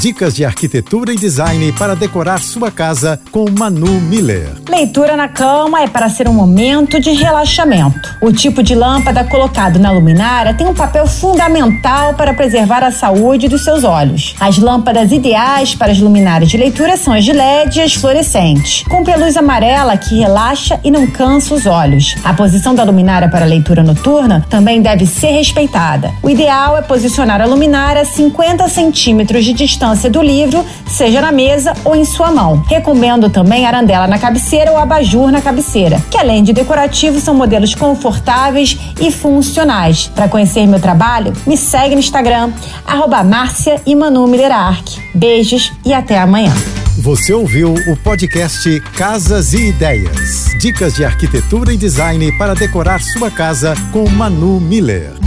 Dicas de arquitetura e design para decorar sua casa com Manu Miller. Leitura na cama é para ser um momento de relaxamento. O tipo de lâmpada colocado na luminária tem um papel fundamental para preservar a saúde dos seus olhos. As lâmpadas ideais para as luminárias de leitura são as de LED e as fluorescentes, com luz amarela que relaxa e não cansa os olhos. A posição da luminária para leitura noturna também deve ser respeitada. O ideal é posicionar a luminária a 50 centímetros de distância distância do livro, seja na mesa ou em sua mão. Recomendo também arandela na cabeceira ou abajur na cabeceira, que além de decorativos são modelos confortáveis e funcionais. Para conhecer meu trabalho, me segue no Instagram, arroba Márcia e Manu Beijos e até amanhã. Você ouviu o podcast Casas e Ideias. Dicas de arquitetura e design para decorar sua casa com Manu Miller.